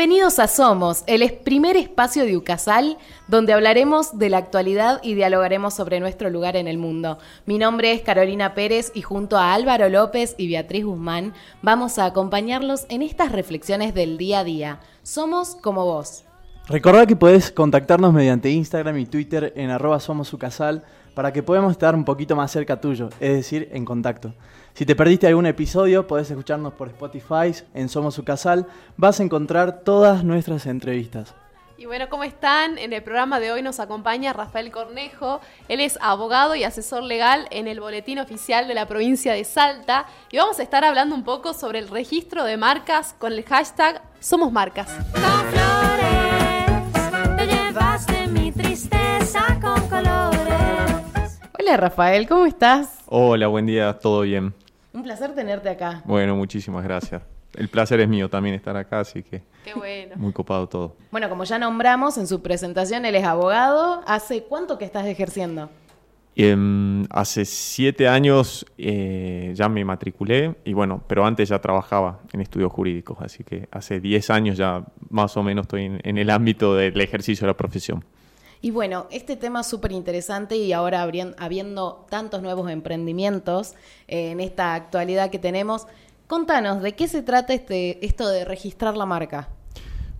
Bienvenidos a Somos, el primer espacio de Ucasal donde hablaremos de la actualidad y dialogaremos sobre nuestro lugar en el mundo. Mi nombre es Carolina Pérez y junto a Álvaro López y Beatriz Guzmán vamos a acompañarlos en estas reflexiones del día a día. Somos como vos. Recordad que podés contactarnos mediante Instagram y Twitter en arroba somosucasal para que podamos estar un poquito más cerca tuyo, es decir, en contacto. Si te perdiste algún episodio, podés escucharnos por Spotify en Somos Su Casal. Vas a encontrar todas nuestras entrevistas. Y bueno, ¿cómo están? En el programa de hoy nos acompaña Rafael Cornejo. Él es abogado y asesor legal en el Boletín Oficial de la provincia de Salta. Y vamos a estar hablando un poco sobre el registro de marcas con el hashtag Somos Marcas. Con flores, te llevaste mi tristeza con colores. Hola Rafael, ¿cómo estás? Hola, buen día, todo bien. Un placer tenerte acá. Bueno, muchísimas gracias. El placer es mío también estar acá, así que Qué bueno. muy copado todo. Bueno, como ya nombramos en su presentación, él es abogado. ¿Hace cuánto que estás ejerciendo? Em, hace siete años eh, ya me matriculé y bueno, pero antes ya trabajaba en estudios jurídicos, así que hace diez años ya más o menos estoy en, en el ámbito del ejercicio de la profesión. Y bueno, este tema es súper interesante y ahora habiendo tantos nuevos emprendimientos eh, en esta actualidad que tenemos, contanos, ¿de qué se trata este, esto de registrar la marca?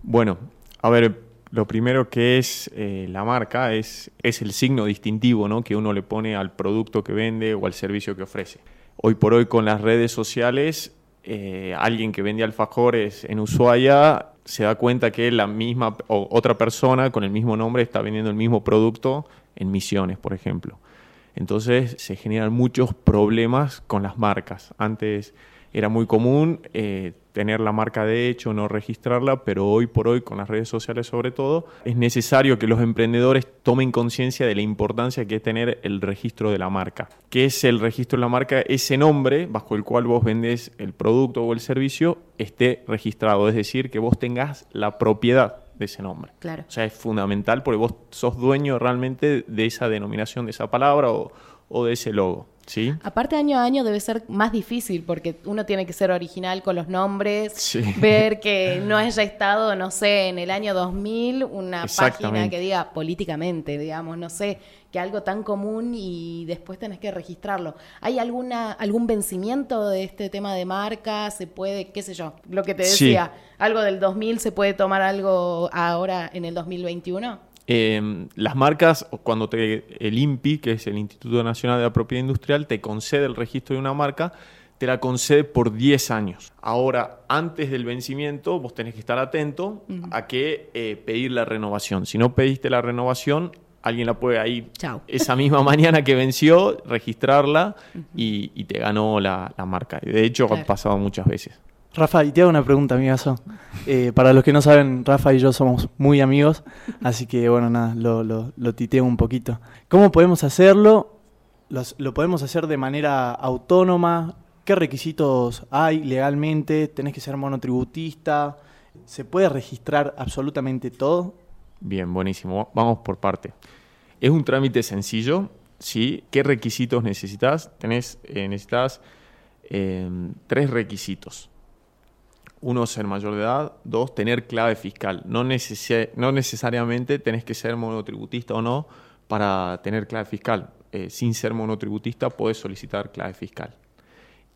Bueno, a ver, lo primero que es eh, la marca es, es el signo distintivo ¿no? que uno le pone al producto que vende o al servicio que ofrece. Hoy por hoy con las redes sociales, eh, alguien que vende alfajores en Ushuaia se da cuenta que la misma o otra persona con el mismo nombre está vendiendo el mismo producto en Misiones, por ejemplo. Entonces se generan muchos problemas con las marcas. Antes era muy común eh, tener la marca de hecho, no registrarla, pero hoy por hoy, con las redes sociales sobre todo, es necesario que los emprendedores tomen conciencia de la importancia que es tener el registro de la marca. ¿Qué es el registro de la marca? Ese nombre bajo el cual vos vendés el producto o el servicio esté registrado, es decir, que vos tengas la propiedad de ese nombre. Claro. O sea, es fundamental porque vos sos dueño realmente de esa denominación, de esa palabra o, o de ese logo. ¿Sí? Aparte, año a año debe ser más difícil porque uno tiene que ser original con los nombres, Sí. ver que no haya estado, no sé, en el año 2000 una página que diga políticamente, digamos, no sé, que algo tan común y después tenés que registrarlo. ¿Hay alguna algún vencimiento de este tema de marca? ¿Se puede, qué sé yo, lo que te Sí. decía, algo del 2000 se puede tomar algo ahora en el 2021? Eh, las marcas, cuando te, el INPI, que es el Instituto Nacional de la Propiedad Industrial, te concede el registro de una marca, te la concede por 10 años. Ahora, antes del vencimiento, vos tenés que estar atento a que eh, pedir la renovación. Si no pediste la renovación, alguien la puede ahí esa misma mañana que venció, registrarla y, y te ganó la, la marca. De hecho, Claro. ha pasado muchas veces. Rafa, y te hago una pregunta, amigazo. Eh, para los que no saben, Rafa y yo somos muy amigos, así que bueno, nada, lo, lo, lo titeo un poquito. ¿Cómo podemos hacerlo? Los- ¿Lo podemos hacer de manera autónoma? ¿Qué requisitos hay legalmente? ¿Tenés que ser monotributista? ¿Se puede registrar absolutamente todo? Bien, buenísimo. Vamos por parte. Es un trámite sencillo, ¿sí? ¿Qué requisitos necesitas? Tenés, eh, necesitas eh, tres requisitos. Uno, ser mayor de edad. Dos, tener clave fiscal. No, no necesariamente tenés que ser monotributista o no para tener clave fiscal. Eh, sin ser monotributista podés solicitar clave fiscal.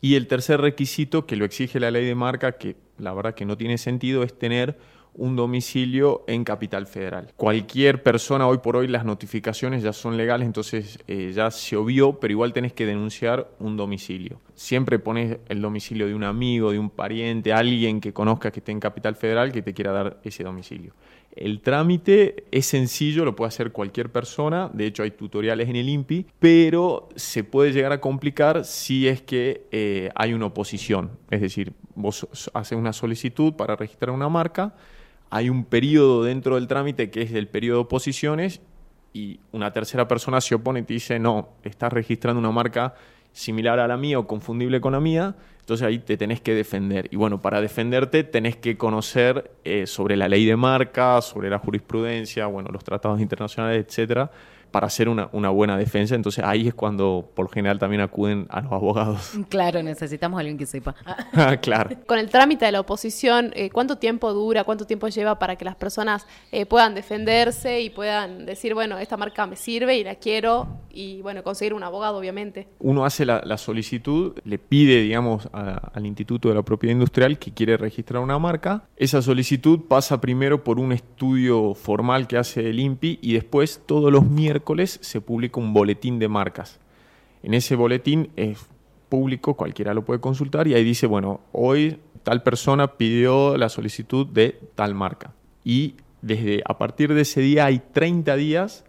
Y el tercer requisito que lo exige la ley de marca, que la verdad que no tiene sentido, es tener un domicilio en Capital Federal. Cualquier persona, hoy por hoy las notificaciones ya son legales, entonces eh, ya se obvió, pero igual tenés que denunciar un domicilio. Siempre pones el domicilio de un amigo, de un pariente, alguien que conozca que esté en Capital Federal que te quiera dar ese domicilio. El trámite es sencillo, lo puede hacer cualquier persona, de hecho hay tutoriales en el INPI, pero se puede llegar a complicar si es que eh, hay una oposición. Es decir, vos haces una solicitud para registrar una marca, hay un periodo dentro del trámite que es el periodo de oposiciones y una tercera persona se opone y te dice, no, estás registrando una marca similar a la mía o confundible con la mía, entonces ahí te tenés que defender. Y bueno, para defenderte tenés que conocer eh, sobre la ley de marca, sobre la jurisprudencia, bueno, los tratados internacionales, etcétera, para hacer una, una buena defensa. Entonces ahí es cuando por lo general también acuden a los abogados. Claro, necesitamos a alguien que sepa. claro. Con el trámite de la oposición, eh, ¿cuánto tiempo dura, cuánto tiempo lleva para que las personas eh, puedan defenderse y puedan decir, bueno, esta marca me sirve y la quiero y, bueno, conseguir un abogado, obviamente? Uno hace la, la solicitud, le pide, digamos, a- al Instituto de la Propiedad Industrial que quiere registrar una marca. Esa solicitud pasa primero por un estudio formal que hace el INPI y después todos los miércoles se publica un boletín de marcas. En ese boletín es público, cualquiera lo puede consultar y ahí dice, bueno, hoy tal persona pidió la solicitud de tal marca. Y desde a partir de ese día hay 30 días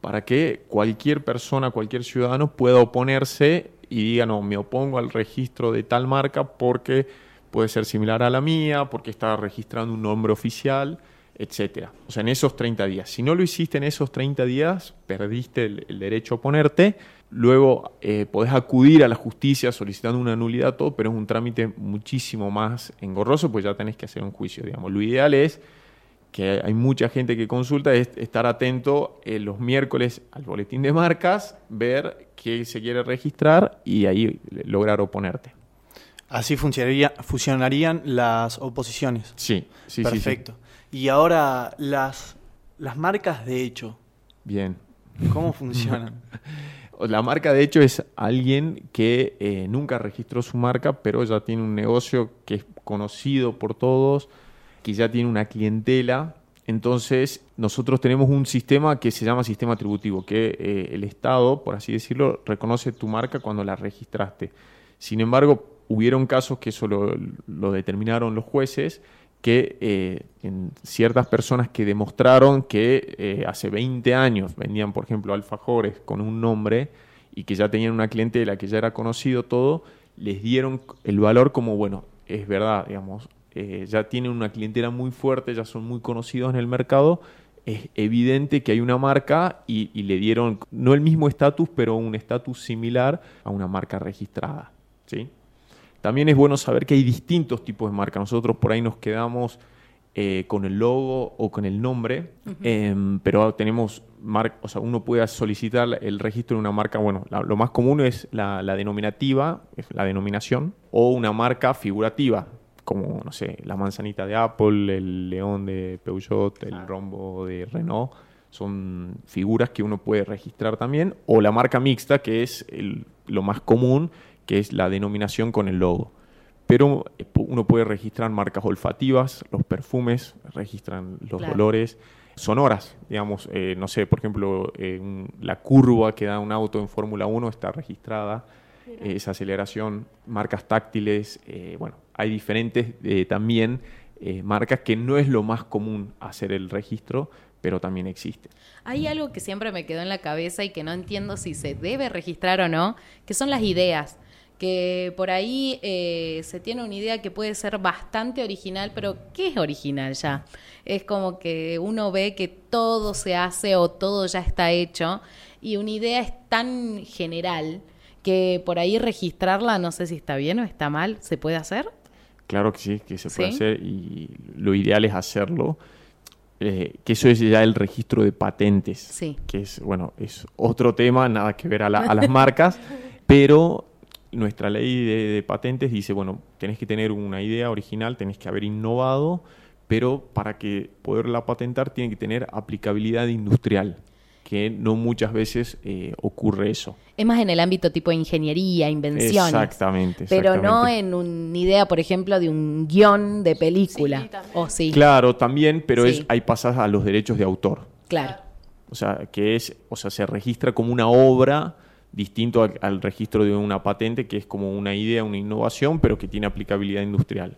para que cualquier persona, cualquier ciudadano pueda oponerse y diga, no, me opongo al registro de tal marca porque puede ser similar a la mía, porque está registrando un nombre oficial, etcétera. O sea, en esos 30 días. Si no lo hiciste en esos 30 días, perdiste el, el derecho a oponerte. Luego eh, podés acudir a la justicia solicitando una nulidad, todo, pero es un trámite muchísimo más engorroso, pues ya tenés que hacer un juicio, digamos. Lo ideal es que hay mucha gente que consulta, es estar atento eh, los miércoles al boletín de marcas, ver qué se quiere registrar y ahí lograr oponerte. Así funcionaría, funcionarían las oposiciones. Sí, sí, sí, sí. Perfecto. Y ahora, las, las marcas de hecho, Bien. ¿cómo funcionan? La marca, de hecho, es alguien que eh, nunca registró su marca, pero ya tiene un negocio que es conocido por todos, que ya tiene una clientela. Entonces, nosotros tenemos un sistema que se llama sistema tributivo, que eh, el Estado, por así decirlo, reconoce tu marca cuando la registraste. Sin embargo, hubieron casos que eso lo, lo determinaron los jueces, que eh, en ciertas personas que demostraron que eh, hace 20 años vendían, por ejemplo, alfajores con un nombre y que ya tenían una clientela, que ya era conocido todo, les dieron el valor como, bueno, es verdad, digamos, eh, ya tienen una clientela muy fuerte, ya son muy conocidos en el mercado, es evidente que hay una marca y, y le dieron no el mismo estatus, pero un estatus similar a una marca registrada. ¿sí? También es bueno saber que hay distintos tipos de marcas. Nosotros por ahí nos quedamos eh, con el logo o con el nombre, em, pero tenemos mar- o sea, uno puede solicitar el registro de una marca. Bueno, la- lo más común es la, la denominativa, es la denominación, o una marca figurativa, como, no sé, la manzanita de Apple, el león de Peugeot, el rombo de Renault. Son figuras que uno puede registrar también, o la marca mixta, que es el- lo más común, que es la denominación con el logo. Pero eh, uno puede registrar marcas olfativas, los perfumes, registran los Claro. olores, sonoras, digamos, eh, no sé, por ejemplo, eh, un- la curva que da un auto en Fórmula 1 está registrada, eh, esa aceleración, marcas táctiles, bueno, hay diferentes también marcas que no es lo más común hacer el registro, pero también existe. Hay algo que siempre me quedó en la cabeza y que no entiendo si se debe registrar o no, que son las ideas. Que por ahí eh, se tiene una idea que puede ser bastante original, pero ¿qué es original ya? Es como que uno ve que todo se hace o todo ya está hecho y una idea es tan general que por ahí registrarla, no sé si está bien o está mal, ¿se puede hacer? Claro que sí, que se puede ¿Sí? hacer y lo ideal es hacerlo. eh, que eso es ya el registro de patentes. Sí. Que es, bueno, es otro tema, nada que ver a, la- a las marcas, pero nuestra ley de, de patentes dice, bueno, tenés que tener una idea original, tenés que haber innovado, pero para que poderla patentar tiene que tener aplicabilidad industrial, que no muchas veces eh, ocurre eso. Es más en el ámbito tipo de ingeniería, invenciones. Exactamente. Pero no exactamente. en una idea, por ejemplo, de un guion de película. Sí, sí, Claro, también, pero Sí. es, hay pasadas a los derechos de autor. claro. O sea, que es, o sea, se registra como una obra distinto al, al registro de una patente, que es como una idea, una innovación, pero que tiene aplicabilidad industrial.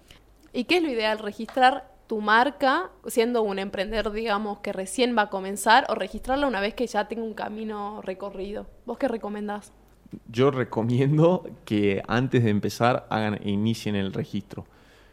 ¿Y qué es lo ideal? ¿Registrar tu marca siendo un emprendedor, digamos, que recién va a comenzar o registrarla una vez que ya tenga un camino recorrido? ¿Vos qué recomendás? Yo recomiendo que antes de empezar hagan, inicien el registro.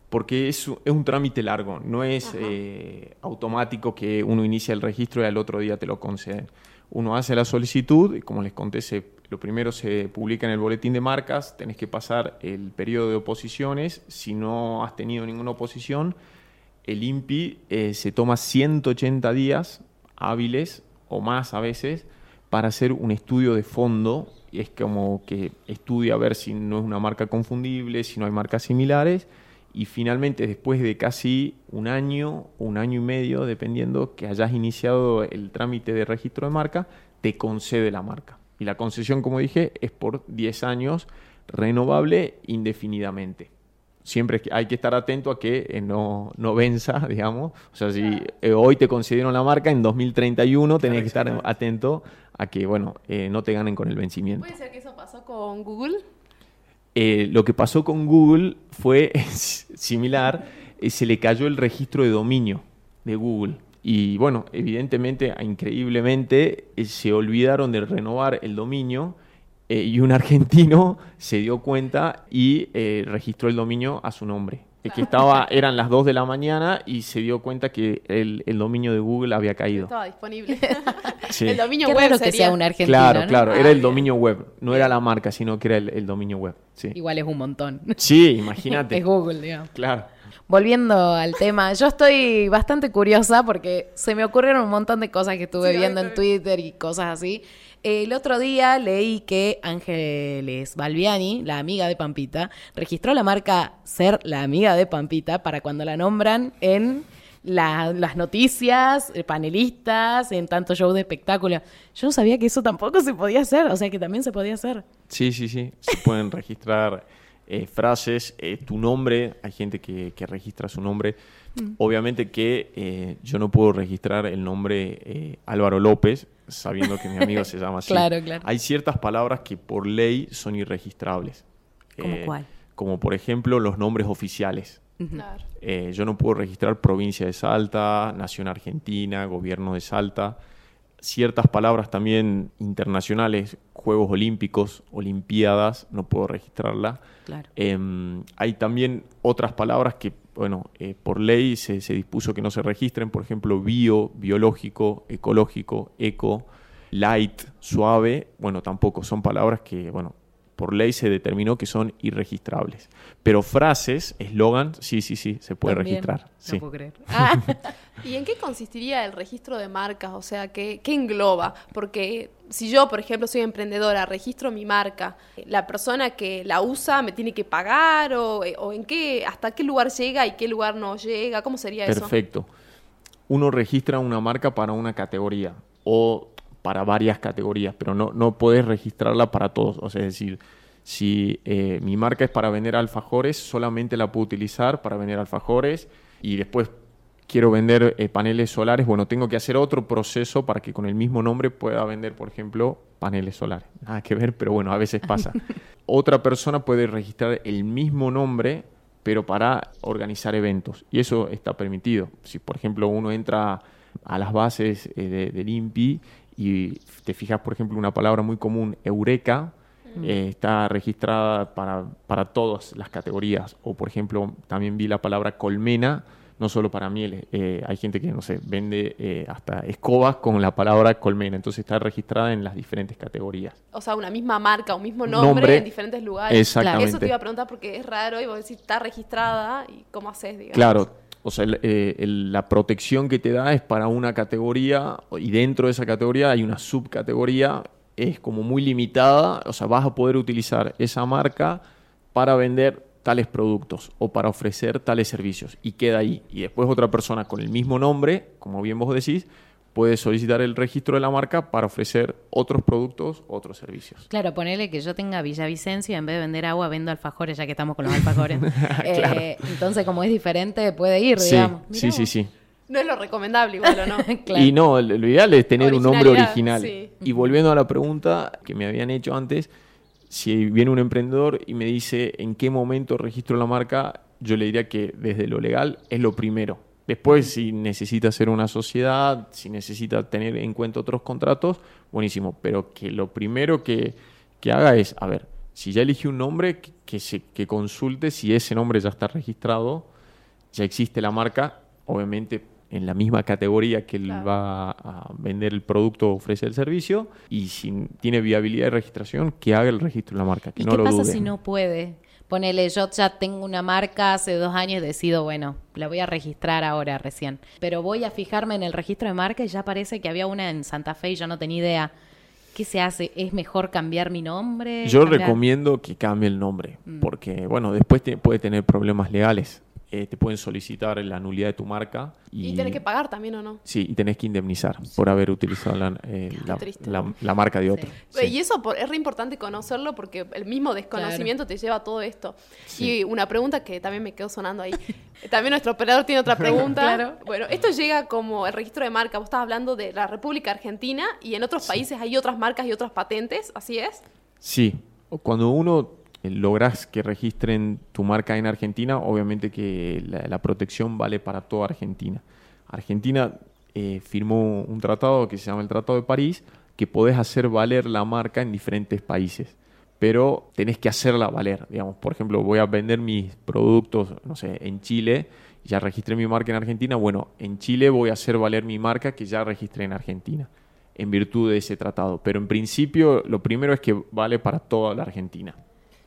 Porque es un trámite largo, no es eh, automático que uno inicia el registro y al otro día te lo conceden. Uno hace la solicitud y como les conté, se- lo primero se publica en el boletín de marcas, tenés que pasar el periodo de oposiciones, si no has tenido ninguna oposición, el INPI eh, se toma 180 días hábiles o más a veces para hacer un estudio de fondo. Y es como que estudia a ver si no es una marca confundible, si no hay marcas similares. Y finalmente después de casi un año, un año y medio, dependiendo que hayas iniciado el trámite de registro de marca, te concede la marca. Y la concesión, como dije, es por 10 años, renovable indefinidamente siempre hay que estar atento a que eh, no, no venza, digamos. O sea, si eh, hoy te concedieron la marca, en 2031 tenés que estar atento a que, bueno, eh, no te ganen con el vencimiento. ¿Puede ser que eso pasó con Google? Eh, lo que pasó con Google fue similar, eh, se le cayó el registro de dominio de Google. Y bueno, evidentemente, increíblemente, eh, se olvidaron de renovar el dominio eh, y un argentino se dio cuenta y eh, registró el dominio a su nombre. Es que estaba, eran las 2 de la mañana y se dio cuenta que el, el dominio de Google había caído. Estaba disponible. Sí. El dominio Qué web raro que sería. sea un argentino. Claro, ¿no? claro, Ah, era el bien. dominio web, no era la marca, sino que era el, el dominio web. Sí, Igual es un montón. sí imagínate. es Google, digamos. Claro. Volviendo al tema, yo estoy bastante curiosa porque se me ocurrieron un montón de cosas que estuve Sí, viendo en. Twitter y cosas así. El otro día leí que Ángeles Balbiani, la amiga de Pampita, registró la marca Ser la amiga de Pampita para cuando la nombran en la- las noticias, eh, panelistas, en tantos shows de espectáculo. Yo no sabía que eso tampoco se podía hacer, o sea que también se podía hacer. Sí, sí, sí. Se pueden registrar eh, frases, eh, tu nombre. Hay gente que, que registra su nombre. Mm. Obviamente que eh, yo no puedo registrar el nombre eh, Álvaro López, sabiendo que mi amigo se llama así. Claro, claro. Hay ciertas palabras que por ley son irregistrables. ¿Cómo Eh, cuál? Como por ejemplo los nombres oficiales. Claro. Eh, yo no puedo registrar provincia de Salta, Nación Argentina, Gobierno de Salta. Ciertas palabras también internacionales, Juegos Olímpicos, Olimpiadas, no puedo registrarla. Claro. Em, hay también otras palabras que, bueno, eh, por ley se, se dispuso que no se registren, por ejemplo, bio, biológico, ecológico, eco, light, suave, bueno, tampoco son palabras que, bueno, por ley se determinó que son irregistrables. Pero frases, eslogan, sí, sí, sí, se puede También. registrar. No Sí. puedo creer. Ah. ¿Y en qué consistiría el registro de marcas? O sea, ¿qué, qué engloba? Porque si yo, por ejemplo, soy emprendedora, registro mi marca, ¿la persona que la usa me tiene que pagar? ¿O, o en qué, hasta qué lugar llega y qué lugar no llega? ¿Cómo sería eso? Perfecto. Uno registra una marca para una categoría o para varias categorías, pero no, no podés registrarla para todos. O sea, es decir, si eh, mi marca es para vender alfajores, solamente la puedo utilizar para vender alfajores y después quiero vender eh, paneles solares, bueno, tengo que hacer otro proceso para que con el mismo nombre pueda vender, por ejemplo, paneles solares. Nada que ver, pero bueno, a veces pasa. Otra persona puede registrar el mismo nombre, pero para organizar eventos. Y eso está permitido. Si, por ejemplo, uno entra a las bases eh, de- del INPI y te fijas, por ejemplo, una palabra muy común, Eureka, eh, está registrada para, para todas las categorías. O, por ejemplo, también vi la palabra colmena, no solo para mieles. Eh, hay gente que, no sé, vende eh, hasta escobas con la palabra colmena. Entonces está registrada en las diferentes categorías. O sea, una misma marca, un mismo nombre, Nombre. en diferentes lugares. Exactamente. Eso te iba a preguntar porque es raro y vos decís, está registrada y cómo haces, digamos. Claro, o sea, eh, el- la protección que te da es para una categoría y dentro de esa categoría hay una subcategoría, es como muy limitada, o sea, vas a poder utilizar esa marca para vender tales productos o para ofrecer tales servicios y queda ahí. Y después otra persona con el mismo nombre, como bien vos decís, puede solicitar el registro de la marca para ofrecer otros productos, otros servicios. Claro, ponele que yo tenga Villavicencio y en vez de vender agua vendo alfajores, ya que estamos con los alfajores. Eh, entonces, como es diferente, puede ir, Sí, digamos. sí, Mirá sí, vos. sí. No es lo recomendable igual, ¿o no? Claro. Y no, lo ideal es tener un nombre original. sí. Y volviendo a la pregunta que me habían hecho antes, si viene un emprendedor y me dice en qué momento registro la marca, yo le diría que desde lo legal es lo primero. Después, si necesita hacer una sociedad, si necesita tener en cuenta otros contratos, buenísimo. Pero que lo primero que, que haga es, a ver, si ya eligió un nombre, que, que se, que consulte si ese nombre ya está registrado ya existe la marca, obviamente en la misma categoría que él Claro. va a vender el producto o ofrece el servicio, y si tiene viabilidad de registración, que haga el registro de la marca, que ¿Y no qué lo pasa dude. si no puede? Ponele, yo ya tengo una marca hace dos años y decido, bueno, la voy a registrar ahora recién. Pero voy a fijarme en el registro de marca y ya parece que había una en Santa Fe y yo no tenía idea. ¿Qué se hace? ¿Es mejor cambiar mi nombre? Yo Cambiar- recomiendo que cambie el nombre, Mm. porque, bueno, después te- puede tener problemas legales. Eh, te pueden solicitar la nulidad de tu marca y, Y tenés que pagar también, ¿o no? Sí, y tenés que indemnizar por haber utilizado la, eh, la- triste, la- ¿no? la marca de otro. Sí. Y eso por- es re importante conocerlo porque el mismo desconocimiento te lleva a todo esto. Y una pregunta que también me quedó sonando ahí. también nuestro operador tiene otra pregunta. Claro. Bueno, esto llega como el registro de marca. Vos estabas hablando de la República Argentina y en otros países hay otras marcas y otras patentes, ¿así es? Sí, cuando uno logras que registren tu marca en Argentina, obviamente que la, la protección vale para toda Argentina. Argentina eh, firmó un tratado que se llama el Tratado de París, que podés hacer valer la marca en diferentes países, pero tenés que hacerla valer. Digamos, por ejemplo, voy a vender mis productos, no sé, en Chile, ya registré mi marca en Argentina, bueno, en Chile voy a hacer valer mi marca que ya registré en Argentina en virtud de ese tratado. Pero en principio, lo primero es que vale para toda la Argentina.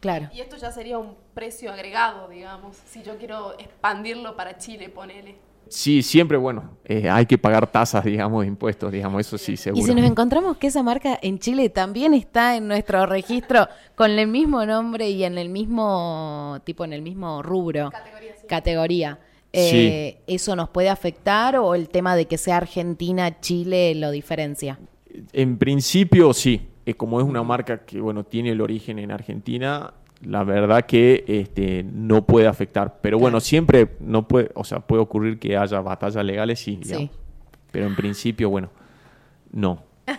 Claro. Y esto ya sería un precio agregado, digamos, si yo quiero expandirlo para Chile, ponele. Sí, siempre, bueno, eh, hay que pagar tasas, digamos, de impuestos, digamos, eso sí, seguro. Y si nos encontramos que esa marca en Chile también está en nuestro registro con el mismo nombre y en el mismo tipo, en el mismo rubro, Categoría, sí. categoría, eh, ¿eso nos puede afectar o el tema de que sea Argentina, Chile lo diferencia? En principio, sí. Eh, como es una marca que, bueno, tiene el origen en Argentina, la verdad que este, no puede afectar. Pero bueno, siempre no puede, o sea, puede ocurrir que haya batallas legales, sí, digamos. Pero en principio, bueno, no.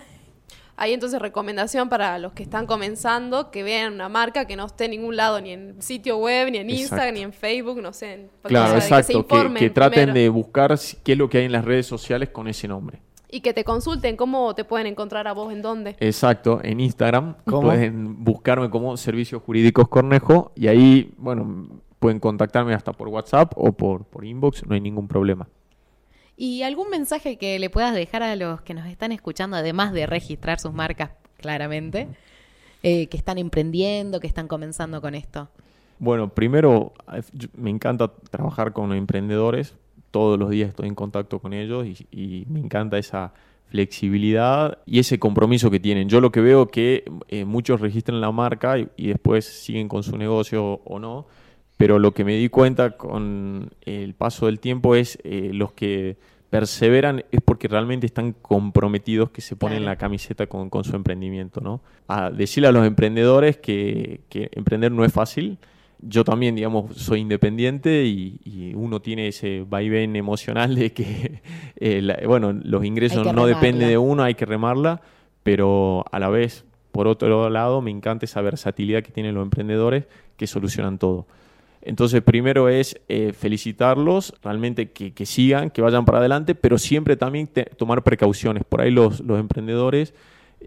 Hay entonces recomendación para los que están comenzando que vean una marca que no esté en ningún lado, ni en sitio web, ni en Exacto. Instagram, ni en Facebook, no sé. en- Claro, exacto. Que, Que, se informen que traten primero. de buscar qué es lo que hay en las redes sociales con ese nombre. Y que te consulten cómo te pueden encontrar a vos, en dónde. Exacto, en Instagram ¿Cómo? pueden buscarme como Servicios Jurídicos Cornejo y ahí, bueno, pueden contactarme hasta por WhatsApp o por, por inbox, no hay ningún problema. ¿Y algún mensaje que le puedas dejar a los que nos están escuchando, además de registrar sus marcas claramente, eh, que están emprendiendo, que están comenzando con esto? Bueno, primero, eh, me encanta trabajar con emprendedores, todos los días estoy en contacto con ellos y, y me encanta esa flexibilidad y ese compromiso que tienen. Yo lo que veo que eh, muchos registran la marca y, y después siguen con su negocio o no, pero lo que me di cuenta con el paso del tiempo es eh, los que perseveran es porque realmente están comprometidos que se ponen Claro. la camiseta con, con su emprendimiento, ¿no? A decirle a los emprendedores que, que emprender no es fácil. Yo también, digamos, soy independiente y, y uno tiene ese vaivén emocional de que, eh, la- bueno, los ingresos no dependen de uno, hay que remarla, pero a la vez, por otro lado, me encanta esa versatilidad que tienen los emprendedores que solucionan todo. Entonces, primero es eh, felicitarlos, realmente que, que sigan, que vayan para adelante, pero siempre también te- tomar precauciones. Por ahí los, los emprendedores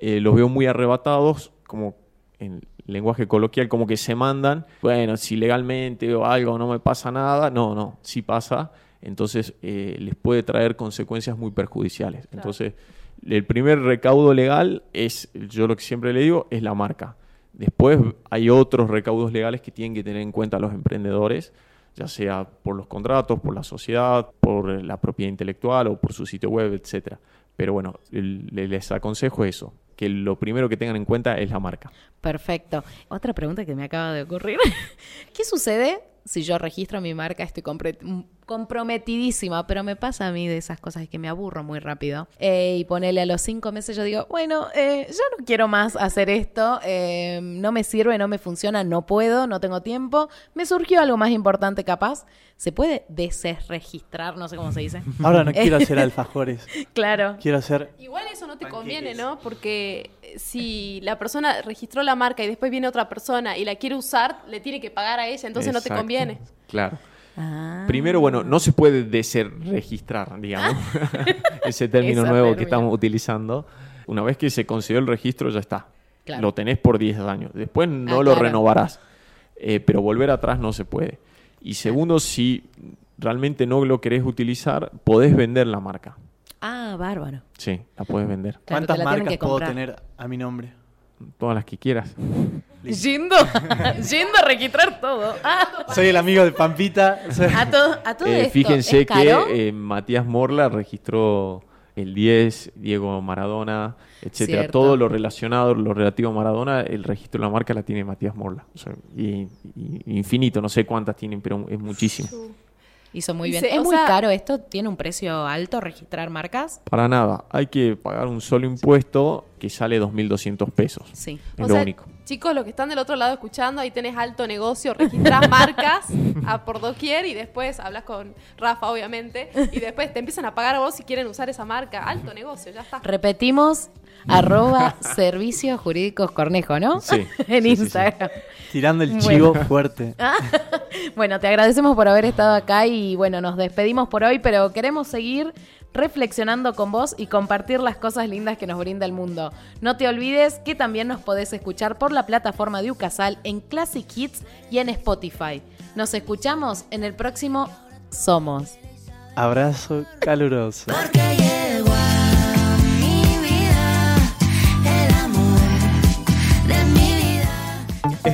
eh, los veo muy arrebatados, como en lenguaje coloquial, como que se mandan, bueno, si legalmente o algo no me pasa nada, no, no, sí pasa, entonces eh, les puede traer consecuencias muy perjudiciales. Entonces, el primer recaudo legal es, yo lo que siempre le digo, es la marca. Después hay otros recaudos legales que tienen que tener en cuenta los emprendedores, ya sea por los contratos, por la sociedad, por la propiedad intelectual o por su sitio web, etcétera. Pero bueno, les aconsejo eso, que lo primero que tengan en cuenta es la marca. Perfecto. Otra pregunta que me acaba de ocurrir. ¿Qué sucede si yo registro mi marca? Estoy m- comprometidísima, pero me pasa a mí de esas cosas que me aburro muy rápido. Eh, y ponele a los cinco meses, yo digo, bueno, eh, ya no quiero más hacer esto, eh, no me sirve, no me funciona, no puedo, no tengo tiempo. Me surgió algo más importante capaz. ¿Se puede desregistrar? No sé cómo se dice. Ahora no quiero hacer alfajores, claro. quiero hacer... Igual eso no te conviene, ¿no? Porque eh, si la persona registró la marca y después viene otra persona y la quiere usar, le tiene que pagar a ella, entonces no te conviene. Claro. Ah. Primero, bueno, no se puede desregistrar, digamos, ese término nuevo que estamos utilizando. Una vez que se consiguió el registro, ya está. Claro. Lo tenés por 10 años. Después no Ah, lo claro. renovarás, Eh, pero volver atrás no se puede. Y segundo, si realmente no lo querés utilizar, podés vender la marca. Ah, bárbaro. Sí, la puedes vender. Claro, ¿Cuántas marcas puedo tener a mi nombre? Todas las que quieras. Yendo, yendo a registrar todo. Ah, Soy el amigo de Pampita. a todo, a todo Eh, esto, fíjense que eh, Matías Morla registró el 10, Diego Maradona, etcétera. Cierto. Todo lo relacionado, lo relativo a Maradona, el registro de la marca la tiene Matías Morla. O sea, y, y- infinito, no sé cuántas tienen, pero es muchísimo. Hizo muy bien. Dice, ¿Es o muy sea- caro esto? ¿Tiene un precio alto registrar marcas? Para nada, hay que pagar un solo impuesto que sale 2.200 pesos. Sí. Es O lo sea, único. Chicos, los que están del otro lado escuchando, ahí tenés alto negocio, registrás marcas a por doquier y después hablas con Rafa, obviamente, y después te empiezan a pagar a vos si quieren usar esa marca. Alto negocio, ya está. Repetimos, arroba servicios jurídicos cornejo, ¿no? Sí, en sí, sí, sí. Instagram. Tirando el Bueno. chivo fuerte. Bueno, te agradecemos por haber estado acá y bueno, nos despedimos por hoy, pero queremos seguir reflexionando con vos y compartir las cosas lindas que nos brinda el mundo. No te olvides que también nos podés escuchar por la plataforma de Ucasal en Classic Hits y en Spotify. Nos escuchamos en el próximo Somos. Abrazo caluroso.